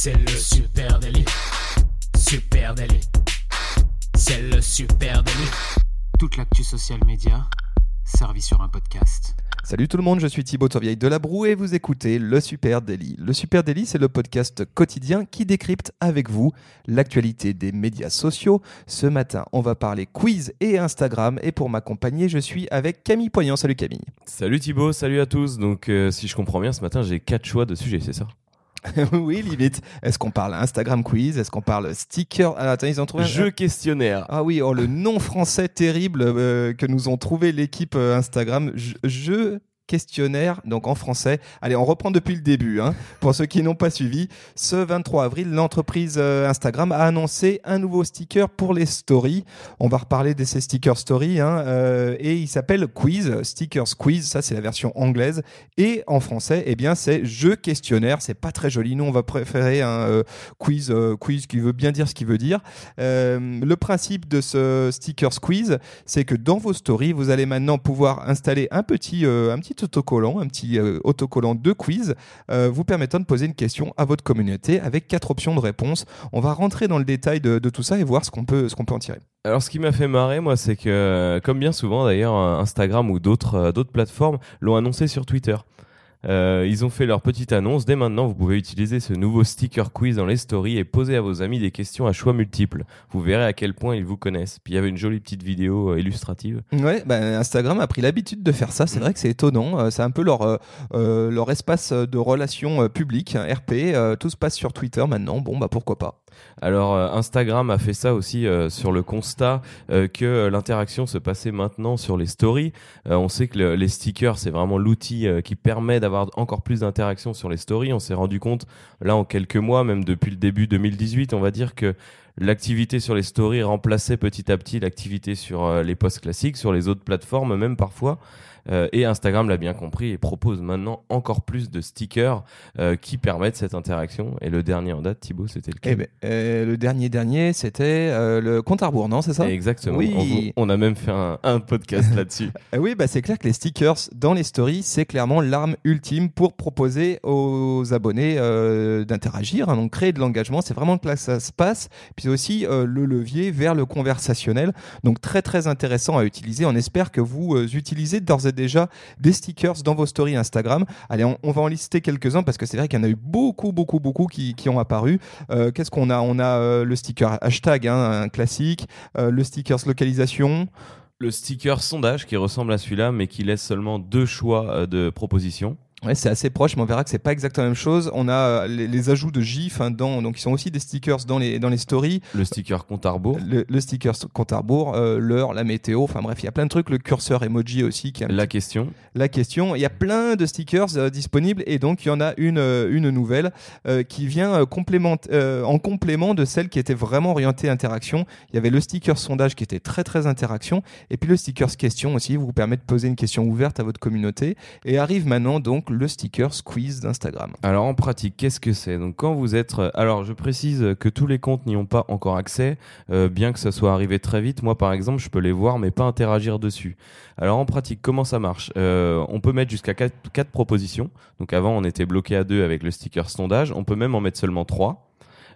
C'est le super délit. Super délit. C'est le super délit. Toute l'actu social média servie sur un podcast. Salut tout le monde, je suis Thibaut Tourvieille de la Broue et vous écoutez Le Super Daily. Le Super Daily, c'est le podcast quotidien qui décrypte avec vous l'actualité des médias sociaux. Ce matin, on va parler quiz et Instagram et pour m'accompagner, je suis avec Camille Poignant. Salut Camille. Salut Thibaut, salut à tous. Donc euh, si je comprends bien, ce matin, j'ai quatre choix de sujets, c'est ça? oui, limite. Est-ce qu'on parle Instagram quiz? Est-ce qu'on parle sticker? Ah, attends, ils ont trouvé Jeu questionnaire. Ah oui, oh, le nom français terrible euh, que nous ont trouvé l'équipe euh, Instagram. Jeu questionnaire, donc en français. Allez, on reprend depuis le début. Hein. Pour ceux qui n'ont pas suivi, ce 23 avril, l'entreprise euh, Instagram a annoncé un nouveau sticker pour les stories. On va reparler de ces stickers stories. Hein, euh, et il s'appelle Quiz, Stickers Quiz. Ça, c'est la version anglaise. Et en français, eh bien, c'est jeu questionnaire. C'est pas très joli. Nous, on va préférer un euh, quiz, quiz qui veut bien dire ce qu'il veut dire. le principe de ce stickers quiz, c'est que dans vos stories, vous allez maintenant pouvoir installer un petit, un petit autocollant, un petit euh, autocollant de quiz, euh, vous permettant de poser une question à votre communauté avec quatre options de réponse. On va rentrer dans le détail de, tout ça et voir ce qu'on peut, en tirer. Alors, ce qui m'a fait marrer, moi, c'est que, comme bien souvent d'ailleurs, Instagram ou euh, d'autres plateformes l'ont annoncé sur Twitter. Euh, ils ont fait leur petite annonce. Dès maintenant, vous pouvez utiliser ce nouveau sticker quiz dans les stories et poser à vos amis des questions à choix multiples. Vous verrez à quel point ils vous connaissent. Puis il y avait une jolie petite vidéo euh, illustrative. Ouais, bah, Instagram a pris l'habitude de faire ça. C'est mm. vrai que c'est étonnant. Euh, c'est un peu leur, leur espace de relations publiques, RP. tout se passe sur Twitter maintenant. Bon, bah pourquoi pas. Alors Instagram a fait ça aussi sur le constat que l'interaction se passait maintenant sur les stories. on sait que les stickers, c'est vraiment l'outil qui permet d'avoir encore plus d'interactions sur les stories. On s'est rendu compte, là, en quelques mois, même depuis le début 2018, on va dire que l'activité sur les stories remplaçait petit à petit l'activité sur euh, les posts classiques, sur les autres plateformes même parfois. Euh, et Instagram l'a bien compris et propose maintenant encore plus de stickers euh, qui permettent cette interaction. Et le dernier en date, Thibaut, c'était le eh ben, euh, Le dernier dernier, c'était le compte à rebours, non C'est ça? Exactement. Oui. On, a même fait un, podcast là-dessus. oui, bah, c'est clair que les stickers dans les stories, c'est clairement l'arme ultime pour proposer aux abonnés d'interagir, hein, donc créer de l'engagement. C'est vraiment que là ça se passe. Puis aussi le levier vers le conversationnel. Donc très très intéressant à utiliser. On espère que vous utilisez d'ores et déjà des stickers dans vos stories Instagram. Allez, on, va en lister quelques-uns parce que c'est vrai qu'il y en a eu beaucoup, beaucoup, beaucoup qui, ont apparu. Euh, qu'est-ce qu'on a? On a euh, le sticker hashtag, hein, un classique, euh, le stickers localisation. Le sticker sondage qui ressemble à celui-là, mais qui laisse seulement deux choix de propositions. Ouais, c'est assez proche, mais on verra que c'est pas exactement la même chose. On a euh, les, ajouts de GIF hein, dans, donc ils sont aussi des stickers dans les dans les stories. Le sticker compte à rebours. Le, sticker compte à rebours, euh, l'heure, la météo. Enfin bref, il y a plein de trucs. Le curseur emoji aussi. Qui la question. La question. Il y a plein de stickers euh, disponibles et donc il y en a une une nouvelle qui vient en complément de celle qui était vraiment orientée interaction. Il y avait le sticker sondage qui était très très interaction et puis le sticker question aussi vous permet de poser une question ouverte à votre communauté et arrive maintenant donc le sticker squeeze d'Instagram. Alors en pratique, qu'est-ce que c'est? Quand vous êtes... Euh, alors je précise que tous les comptes n'y ont pas encore accès, euh, bien que ça soit arrivé très vite. Moi par exemple, je peux les voir mais pas interagir dessus. Alors en pratique, comment ça marche? Euh, On peut mettre jusqu'à 4, propositions. Donc avant, on était bloqué à 2 avec le sticker sondage. On peut même en mettre seulement 3.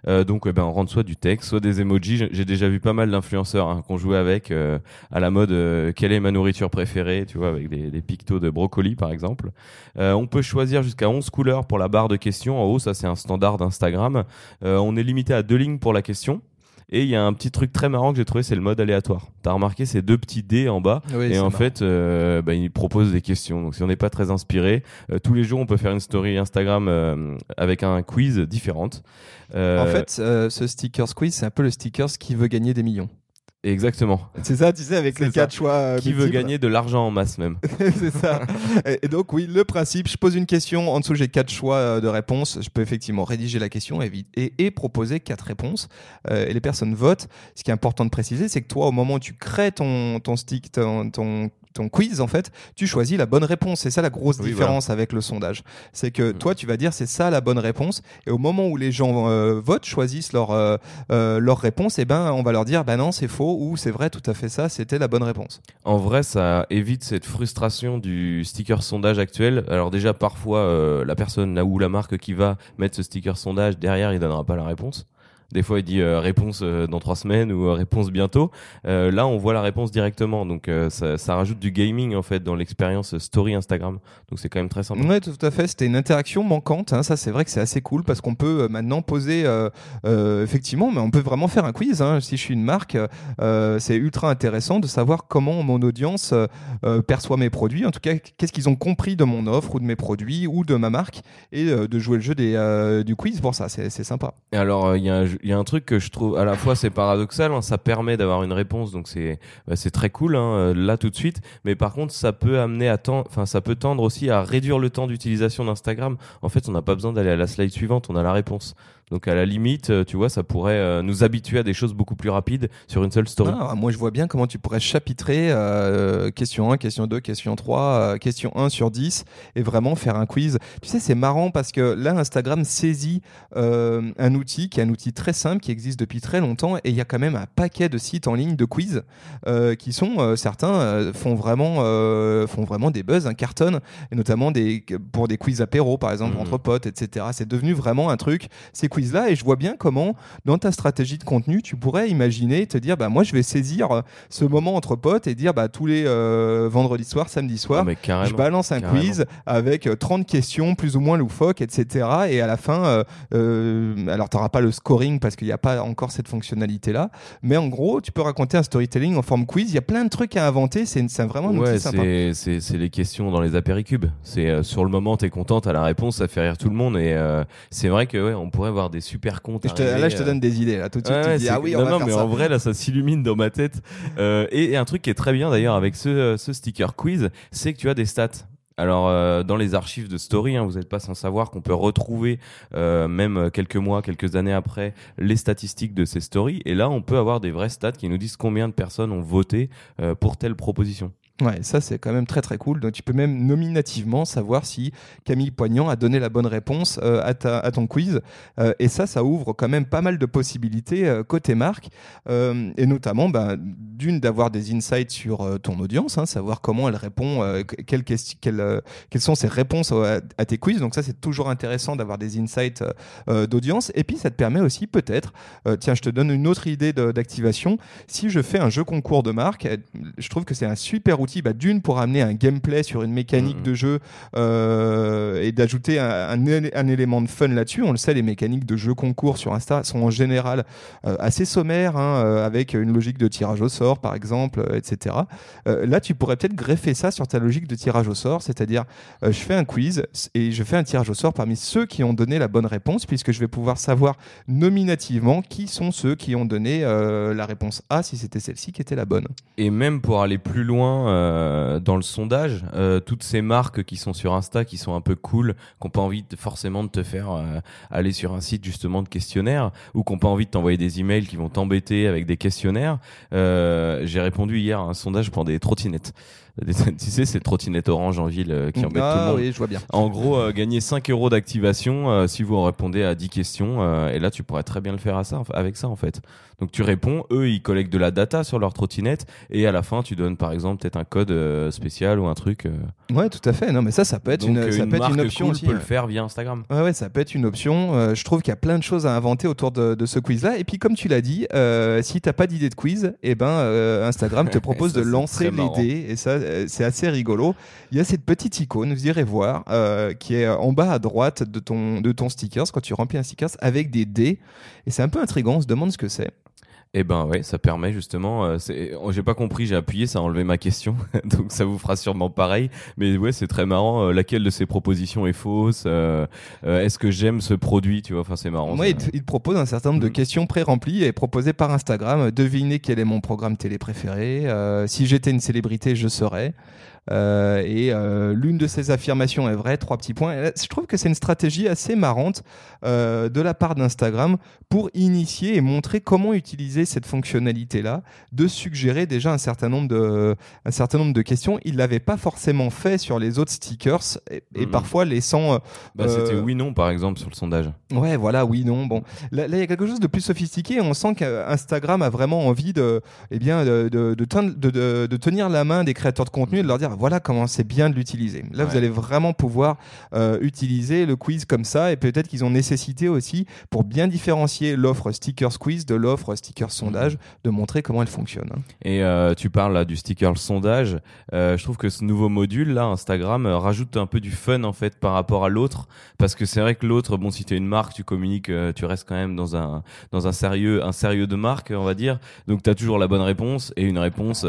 Euh, donc, eh ben, on rentre soit du texte, soit des emojis. J'ai déjà vu pas mal d'influenceurs hein, qu'on jouait avec euh, à la mode euh, quelle est ma nourriture préférée, tu vois, avec des, des pictos de brocoli par exemple. on peut choisir jusqu'à 11 couleurs pour la barre de questions. En haut, ça c'est un standard d'Instagram. on est limité à deux lignes pour la question. Et il y a un petit truc très marrant que j'ai trouvé, c'est le mode aléatoire. T'as remarqué ces deux petits dés en bas, et en fait, euh, bah, il propose des questions. Donc si on n'est pas très inspiré, euh, tous les jours on peut faire une story Instagram euh, avec un quiz différente. En fait, ce sticker quiz, c'est un peu le sticker qui veut gagner des millions. Exactement. C'est ça, tu sais, avec les quatre choix. Euh, Qui veut gagner de l'argent en masse même. c'est ça. Et donc, oui, le principe, je pose une question, en dessous j'ai quatre choix euh, de réponse. Je peux effectivement rédiger la question et, et, et proposer quatre réponses. Euh, et les personnes votent. Ce qui est important de préciser, c'est que toi, au moment où tu crées ton, ton stick, ton, ton ton quiz, en fait, tu choisis la bonne réponse. C'est ça la grosse Oui, différence avec le sondage. C'est que Mm. toi, tu vas dire c'est ça la bonne réponse. Et au moment où les gens euh, votent, choisissent leur, euh, euh, leur réponse, et ben, on va leur dire bah non, c'est faux ou c'est vrai, tout à fait ça, c'était la bonne réponse. En vrai, ça évite cette frustration du sticker sondage actuel. Alors déjà, parfois, euh, la personne là où la marque qui va mettre ce sticker sondage derrière, il donnera pas la réponse. Des fois, il dit euh, réponse euh, dans trois semaines ou euh, réponse bientôt. Là, on voit la réponse directement. Donc, ça, ça rajoute du gaming en fait dans l'expérience story Instagram. Donc, c'est quand même très sympa. Ouais, tout à fait. C'était une interaction manquante. hein. Ça, c'est vrai que c'est assez cool parce qu'on peut maintenant poser, effectivement, mais on peut vraiment faire un quiz. hein. Si je suis une marque, c'est ultra intéressant de savoir comment mon audience perçoit mes produits. En tout cas, qu'est-ce qu'ils ont compris de mon offre ou de mes produits ou de ma marque et de jouer le jeu des, euh, du quiz pour ça. C'est sympa. Et alors, euh, il y, a un jeu- il y a un truc que je trouve à la fois c'est paradoxal, hein, ça permet d'avoir une réponse, donc c'est bah, c'est très cool hein, euh, là tout de suite. Mais par contre, ça peut amener à temps, enfin ça peut tendre aussi à réduire le temps d'utilisation d'Instagram. En fait, on n'a pas besoin d'aller à la slide suivante, on a la réponse. Donc à la limite, euh, tu vois, ça pourrait euh, nous habituer à des choses beaucoup plus rapides sur une seule story. Ah, moi, je vois bien comment tu pourrais chapitrer euh, question 1, question 2, question 3, euh, question 1 sur 10 et vraiment faire un quiz. Tu sais, c'est marrant parce que là, Instagram saisit euh, un outil qui est un outil très simple qui existe depuis très longtemps et il y a quand même un paquet de sites en ligne de quiz qui sont, certains font, vraiment, font vraiment des buzz, un carton, et notamment des, pour des quiz apéro, par exemple, Mhm. entre potes, etc. C'est devenu vraiment un truc, quiz-là, et je vois bien comment dans ta stratégie de contenu, tu pourrais imaginer te dire bah moi je vais saisir euh, ce moment entre potes et dire bah tous les euh, vendredis soirs, samedi soir, Ah, carrément. je balance un carrément. quiz avec euh, 30 questions plus ou moins loufoques, etc. Et à la fin, euh, euh, alors tu n'auras pas le scoring parce qu'il n'y a pas encore cette fonctionnalité-là, mais en gros, tu peux raconter un storytelling en forme quiz. Il y a plein de trucs à inventer, c'est vraiment un Ouais, outil sympa. c'est les questions dans les apéricubes. C'est euh, sur le moment t'es content, t'as la réponse, ça fait rire tout le monde et euh, c'est vrai que ouais, on pourrait avoir des super comptes. Et je te- arriver, là, je te euh, donne des idées. Là, tout de suite, Ouais, tu te ouais, dis, c'est- ah oui, on non, va non, faire mais ça. en vrai, là, ça s'illumine dans ma tête. Euh, et, et un truc qui est très bien d'ailleurs avec ce, ce sticker quiz, c'est que tu as des stats. Alors, euh, dans les archives de Story, hein, vous n'êtes pas sans savoir qu'on peut retrouver, euh, même quelques mois, quelques années après, les statistiques de ces stories. Et là, on peut avoir des vrais stats qui nous disent combien de personnes ont voté euh, pour telle proposition. Ouais, ça c'est quand même très très cool. Donc tu peux même nominativement savoir si Camille Poignant a donné la bonne réponse euh, à, ta- à ton quiz. Euh, et ça, ça ouvre quand même pas mal de possibilités euh, côté marque. Et notamment, ben, d'une, d'avoir des insights sur ton audience, hein, savoir comment elle répond, que- quelles, quelles, euh, quelles sont ses réponses à, à tes quiz. Donc ça, c'est toujours intéressant d'avoir des insights d'audience. Et puis ça te permet aussi peut-être, tiens, je te donne une autre idée d'activation. Si je fais un jeu concours de marque, je trouve que c'est un super outil, bah, d'une pour amener un gameplay sur une mécanique Mhm. de jeu euh, et d'ajouter un, un élé- un élément de fun là-dessus. On le sait, les mécaniques de jeu concours sur Insta sont en général euh, assez sommaires, hein, euh, avec une logique de tirage au sort, par exemple, etc. Là, tu pourrais peut-être greffer ça sur ta logique de tirage au sort, c'est-à-dire je fais un quiz et je fais un tirage au sort parmi ceux qui ont donné la bonne réponse, puisque je vais pouvoir savoir nominativement qui sont ceux qui ont donné la réponse A si c'était celle-ci qui était la bonne. Et même pour aller plus loin euh, dans le sondage, euh, toutes ces marques qui sont sur Insta, qui sont un peu cool, qui n'ont pas envie forcément de te faire euh, aller sur un site justement de questionnaire, ou qui n'ont pas envie de t'envoyer des emails qui vont t'embêter avec des questionnaires, j'ai répondu hier à un sondage pour des trottinettes. Tu sais, ces trottinettes orange en ville euh, qui embêtent tout le ah monde. oui, je vois bien. En gros, euh, gagner 5 euros d'activation euh, si vous répondez à 10 questions. euh, et là, tu pourrais très bien le faire à ça, avec ça, en fait. Donc, tu réponds, eux, ils collectent de la data sur leur trottinette. Et à la fin, tu donnes, par exemple, peut-être un code euh, spécial ou un truc. euh. Ouais, tout à fait. Non, mais ça, ça peut être Donc, une, euh, ça peut être marque une option cool aussi. peut le faire via Instagram. Ouais, ouais, ça peut être une option. Euh, je trouve qu'il y a plein de choses à inventer autour de, de ce quiz-là. Et puis, comme tu l'as dit, euh, si t'as pas d'idée de quiz, eh ben, euh, Instagram te propose Ça, de c'est lancer très marrant. Et ça, c'est assez rigolo. Il y a cette petite icône, vous irez voir, euh, qui est en bas à droite de ton, de ton stickers, quand tu remplis un stickers, avec des dés. Et c'est un peu intriguant, on se demande ce que c'est. Et ben ouais, ça permet justement. euh, c'est- oh, j'ai pas compris, j'ai appuyé, ça a enlevé ma question, donc ça vous fera sûrement pareil. Mais ouais, c'est très marrant. euh, laquelle de ces propositions est fausse euh, euh, Est-ce que j'aime ce produit Tu vois, enfin c'est marrant. Moi, ça. il te, il te propose un certain nombre de Mm. questions pré-remplies et proposées par Instagram. Devinez quel est mon programme télé préféré. Si j'étais une célébrité, je serais. Euh, et euh, l'une de ces affirmations est vraie, trois petits points. Je trouve que c'est une stratégie assez marrante euh, de la part d'Instagram pour initier et montrer comment utiliser cette fonctionnalité-là, de suggérer déjà un certain nombre de, un certain nombre de questions. Il l'avait pas forcément fait sur les autres stickers et, et Mhm. parfois laissant. Bah, C'était oui-non, par exemple, sur le sondage. Ouais, voilà, oui, non. Bon, là, il y a quelque chose de plus sophistiqué. On sent qu'Instagram a vraiment envie de, eh bien, de tenir la main des créateurs de contenu et de leur dire voilà comment c'est bien de l'utiliser. Là, vous allez vraiment pouvoir euh, utiliser le quiz comme ça et peut-être qu'ils ont nécessité aussi pour bien différencier l'offre stickers quiz de l'offre stickers sondage de montrer comment elle fonctionne. hein. Et euh, tu parles là du sticker sondage. Euh, je trouve que ce nouveau module là, Instagram, rajoute un peu du fun en fait par rapport à l'autre, parce que c'est vrai que l'autre, bon, si t'es une marque, tu communiques, tu restes quand même dans un dans un sérieux un sérieux de marque, on va dire. Donc t'as toujours la bonne réponse et une réponse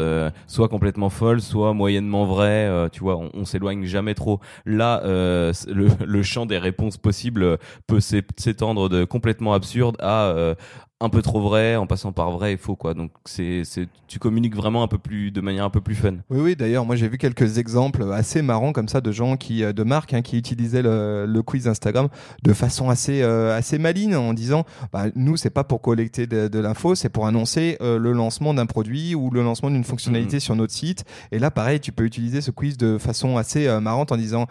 soit complètement folle, soit moyennement vraie. Euh, tu vois, on, s'éloigne jamais trop. Là, euh, le, champ des réponses possibles peut s'é- s'étendre de complètement absurde à euh, un peu trop vrai en passant par vrai et faux quoi. Donc c'est c'est tu communiques vraiment un peu plus de manière un peu plus fun. Oui, oui, d'ailleurs, moi j'ai vu quelques exemples assez marrants comme ça de gens qui, euh, de marques hein, qui utilisaient le, le quiz Instagram de façon assez, euh, assez maligne en disant bah, nous, c'est pas pour collecter de, de l'info, c'est pour annoncer euh, le lancement d'un produit ou le lancement d'une fonctionnalité sur notre site. Et là, pareil, tu peux utiliser ce quiz de façon assez euh, marrante en disant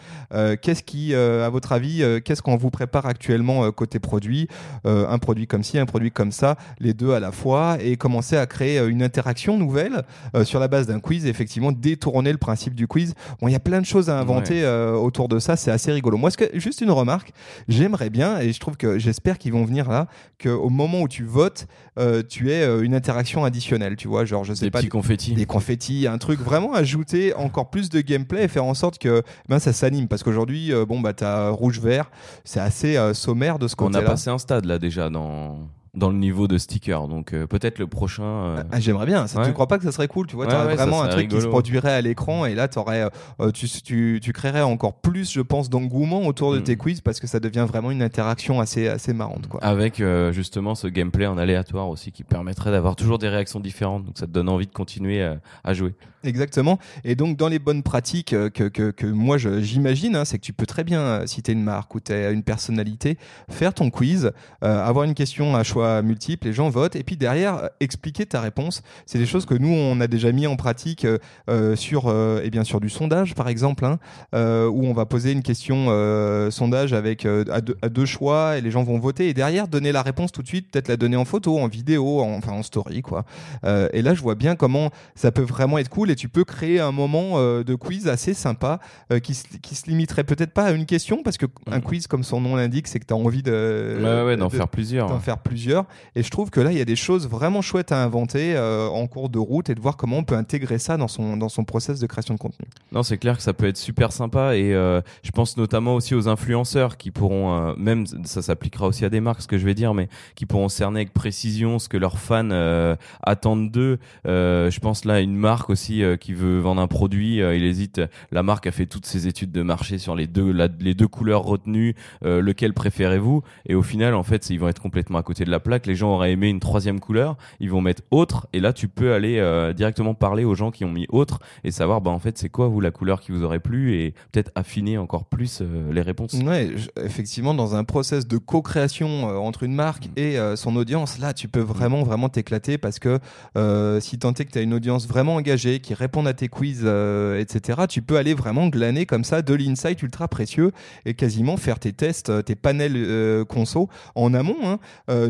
qu'est-ce qui, à votre avis, qu'est-ce qu'on vous prépare actuellement côté produit Un produit comme ci, un produit comme ça, les deux à la fois, et commencer à créer euh, une interaction nouvelle euh, sur la base d'un quiz, et effectivement détourner le principe du quiz. Bon, il y a plein de choses à inventer euh, autour de ça, c'est assez rigolo. Moi, ce que, juste une remarque, j'aimerais bien, et je trouve que j'espère qu'ils vont venir là, qu'au moment où tu votes, euh, tu aies une interaction additionnelle, tu vois, genre je sais des pas. petits confettis Des confettis, un truc vraiment ajouter encore plus de gameplay et faire en sorte que ben, ça s'anime. Parce qu'aujourd'hui, bon, bah, t'as rouge-vert, c'est assez sommaire de ce on a passé un stade là déjà dans dans le niveau de sticker donc euh, peut-être le prochain euh, Ah, J'aimerais bien. Ça, Ouais. Tu crois pas que ça serait cool Tu vois, Ouais, ouais, vraiment un truc qui se produirait à l'écran et là, t'aurais, euh, tu, tu, tu créerais encore plus, je pense, d'engouement autour de Mm. tes quiz parce que ça devient vraiment une interaction assez, assez marrante. Quoi. avec justement ce gameplay en aléatoire aussi qui permettrait d'avoir toujours des réactions différentes donc ça te donne envie de continuer à jouer Exactement. Et donc, dans les bonnes pratiques que, que, que moi j'imagine, hein, c'est que tu peux très bien, si tu une marque ou tu une personnalité, faire ton quiz, avoir une question à choix multiples, les gens votent, et puis derrière, euh, expliquer ta réponse. C'est des choses que nous, on a déjà mis en pratique euh, euh, sur, euh, eh bien, sur du sondage, par exemple, hein, où on va poser une question sondage avec à, deux, à deux choix, et les gens vont voter, et derrière, donner la réponse tout de suite, peut-être la donner en photo, en vidéo, en- enfin en story, quoi. Et là, je vois bien comment ça peut vraiment être cool et tu peux créer un moment de quiz assez sympa qui, se, qui se limiterait peut-être pas à une question parce que un Mhm. quiz comme son nom l'indique c'est que tu as envie de ouais ouais d'en de- faire plusieurs d'en faire plusieurs et je trouve que là il y a des choses vraiment chouettes à inventer euh, en cours de route et de voir comment on peut intégrer ça dans son dans son process de création de contenu. Non, c'est clair que ça peut être super sympa et euh, je pense notamment aussi aux influenceurs qui pourront, euh, même ça s'appliquera aussi à des marques, ce que je vais dire, mais qui pourront cerner avec précision ce que leurs fans attendent d'eux. Je pense là à une marque aussi qui veut vendre un produit, il hésite. La marque a fait toutes ses études de marché sur les deux, les deux couleurs retenues, lequel préférez-vous? Et au final, en fait, ils vont être complètement à côté de la plaque. Les gens auraient aimé une troisième couleur, ils vont mettre autre, et là tu peux aller euh, directement parler aux gens qui ont mis autre et savoir, bah en fait, c'est quoi vous la couleur qui vous aurait plu et peut-être affiner encore plus euh, les réponses. Ouais, effectivement, dans un process de co-création euh, entre une marque et euh, son audience, là, tu peux vraiment, vraiment t'éclater parce que si tant est que tu as une audience vraiment engagée, qui répond à tes quiz, etc., tu peux aller vraiment glaner comme ça de l'insight ultra précieux et quasiment faire tes tests, tes panels conso en amont. hein.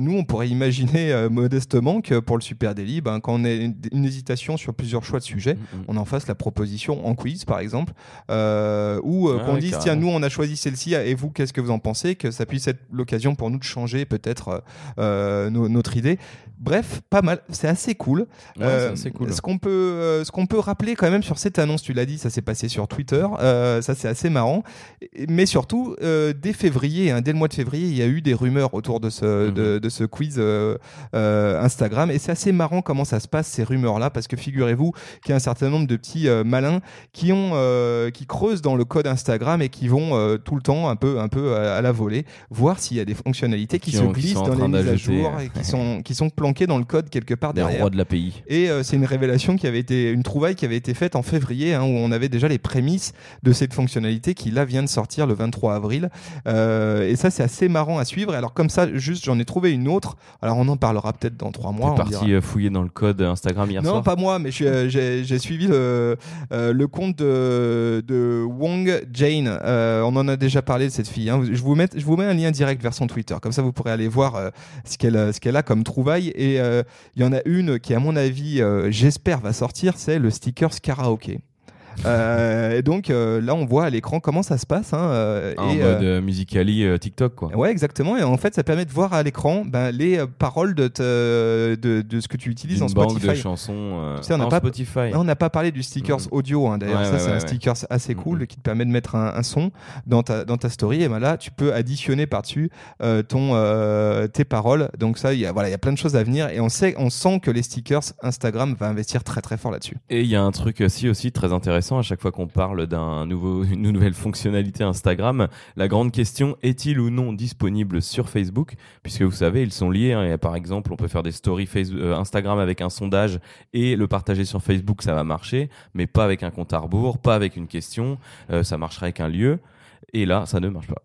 Nous, on pourrait imaginer euh, modestement que pour le Super Daily, ben, quand on a une, une hésitation sur plusieurs choix de sujets, Mm, mm. on en fasse la proposition en quiz, par exemple, euh, ou euh, Ah qu'on dise carrément. tiens, nous on a choisi celle-ci, et vous qu'est-ce que vous en pensez Que ça puisse être l'occasion pour nous de changer peut-être no- notre idée. Bref, pas mal, c'est assez cool. Ouais, c'est assez cool. Ce qu'on peut, ce qu'on peut rappeler quand même sur cette annonce, tu l'as dit, ça s'est passé sur Twitter, ça c'est assez marrant. Mais surtout, dès février, hein, dès le mois de février, il y a eu des rumeurs autour de ce, de, de ce quiz euh, euh, Instagram. Et c'est assez marrant comment ça se passe ces rumeurs-là, parce que figurez-vous qu'il y a un certain nombre de petits euh, malins qui ont, qui creusent dans le code Instagram et qui vont tout le temps un peu, un peu à, à la volée voir s'il y a des fonctionnalités qui, Qui se ont- glissent dans les mises à jour et qui sont, qui sont planquées dans le code quelque part Des derrière. rois de l'API. Et c'est une révélation qui avait été, une trouvaille qui avait été faite en février, hein, où on avait déjà les prémices de cette fonctionnalité qui là vient de sortir le 23 avril. Euh, et ça, c'est assez marrant à suivre. Alors comme ça, juste, j'en ai trouvé une autre. Alors on en parlera peut-être dans trois mois. T'es dira. parti euh, fouiller dans le code Instagram hier Non, soir pas moi, mais euh, j'ai suivi le, euh, le compte de, de Wong Jane. Euh, on en a déjà parlé de cette fille. hein. Je, vous mets, je vous mets un lien direct vers son Twitter. Comme ça, vous pourrez aller voir euh, ce qu'elle a comme trouvaille. Et euh, il y en a une qui, à mon avis, euh, j'espère va sortir, c'est le sticker karaoké. Euh, et donc euh, là, on voit à l'écran comment ça se passe. hein, euh, En et, mode euh, TikTok, quoi. Ouais, exactement. Et en fait, ça permet de voir à l'écran ben, les paroles de, te- de, de ce que tu utilises en banque Spotify. de chansons Tu sais, on n'a pas- Spotify. Là, on n'a pas parlé du stickers Mhm. audio, hein, d'ailleurs. Ouais, ça, ouais, c'est ouais, un sticker assez cool Mhm. qui te permet de mettre un, un son dans ta, dans ta story. Et ben là, tu peux additionner par-dessus ton, tes paroles. Donc, ça, il y a, voilà, il y a plein de choses à venir. Et on, sait, on sent que les stickers, Instagram va investir très, très fort là-dessus. Et il y a un truc aussi, aussi très intéressant à chaque fois qu'on parle d'un nouveau, nouvelle fonctionnalité Instagram. La grande question est-il ou non disponible sur Facebook? Puisque vous savez, ils sont liés. hein. Par exemple, on peut faire des stories Face- euh, Instagram avec un sondage et le partager sur Facebook, ça va marcher, mais pas avec un compte à rebours, pas avec une question. Euh, ça marcherait avec un lieu. Et là, ça ne marche pas.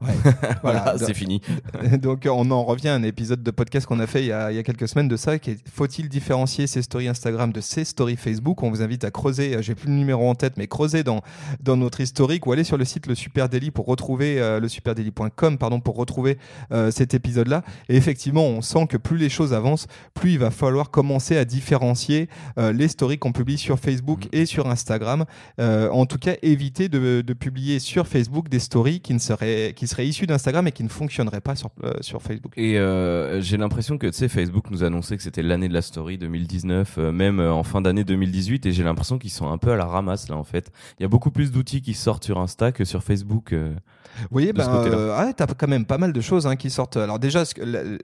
Voilà, c'est fini. Donc euh, on en revient à un épisode de podcast qu'on a fait il y a, il y a quelques semaines de ça, qui faut-il différencier ses stories Instagram de ses stories Facebook? On vous invite à creuser, euh, j'ai plus le numéro en tête, mais creuser dans, dans notre historique ou aller sur le site le Super Daily pour retrouver euh, le superdaily.com pardon pour retrouver euh, cet épisode-là. Et effectivement, on sent que plus les choses avancent, plus il va falloir commencer à différencier euh, les stories qu'on publie sur Facebook et sur Instagram. En tout cas, éviter de, de publier sur Facebook des stories qui ne seraient qui seraient issues d'Instagram et qui ne fonctionneraient pas sur, euh, sur Facebook. Et euh, j'ai l'impression que tu sais, Facebook nous annonçait que c'était l'année de la story 2019, euh, même en fin d'année 2018, et j'ai l'impression qu'ils sont un peu à la ramasse là en fait. Il y a beaucoup plus d'outils qui sortent sur Insta que sur Facebook. Vous voyez, ben, côté-là. euh, ah, t'as quand même pas mal de choses hein, qui sortent. Alors déjà,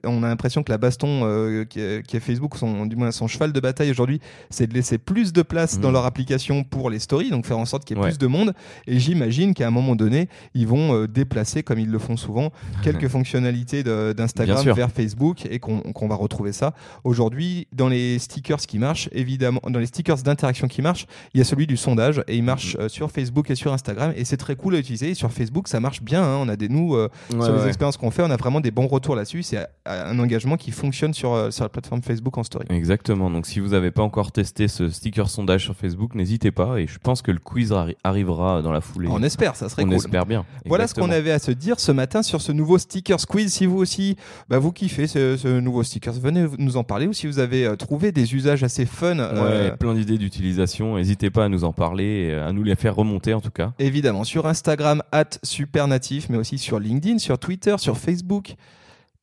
on a l'impression que la baston qui, est, qui est Facebook, son, du moins son cheval de bataille aujourd'hui, c'est de laisser plus de place Mhm. dans leur application pour les stories, donc faire en sorte qu'il y ait Ouais. plus de monde. Et j'imagine qu'à un moment donné, ils vont déplacer, comme ils le font souvent, quelques fonctionnalités d'Instagram vers Facebook et qu'on va retrouver ça. Aujourd'hui, dans les stickers qui marchent, évidemment, dans les stickers d'interaction qui marchent, il y a celui du sondage et il marche Mhm. euh, sur Facebook et sur Instagram et c'est très cool à utiliser. Et sur Facebook, ça marche bien. hein. On a des nous euh, Ouais, sur les ouais. expériences qu'on fait, on a vraiment des bons retours là-dessus. C'est euh, un engagement qui fonctionne sur euh, sur la plateforme Facebook en story. Exactement. Donc si vous n'avez pas encore testé ce sticker sondage sur Facebook, n'hésitez pas. Et je pense que le quiz arri- arrivera dans la foulée. On espère, ça serait On cool. espère bien. Voilà ce qu'on avait à se dire ce matin sur ce nouveau sticker squeeze. Si vous aussi, bah, vous kiffez ce, ce nouveau sticker, venez nous en parler. Ou si vous avez euh, trouvé des usages assez fun, euh, Ouais, plein d'idées d'utilisation. N'hésitez pas à nous en parler, à nous les faire remonter en tout cas. évidemment sur Instagram @supernatif, mais aussi sur LinkedIn, sur Twitter, sur Facebook.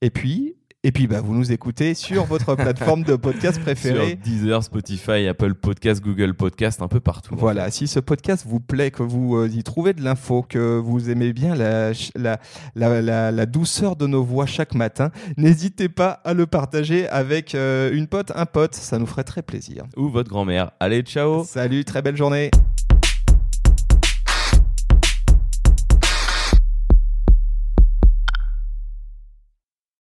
Et puis, et puis bah, vous nous écoutez sur votre plateforme de podcast préférée. Sur Deezer, Spotify, Apple Podcast, Google Podcast, un peu partout. en Voilà, si ce podcast vous plaît, que vous euh, y trouvez de l'info, que vous aimez bien la, la, la, douceur de nos voix chaque matin, n'hésitez pas à le partager avec euh, une pote, un pote, ça nous ferait très plaisir. Ou votre grand-mère. Allez, ciao Salut, très belle journée.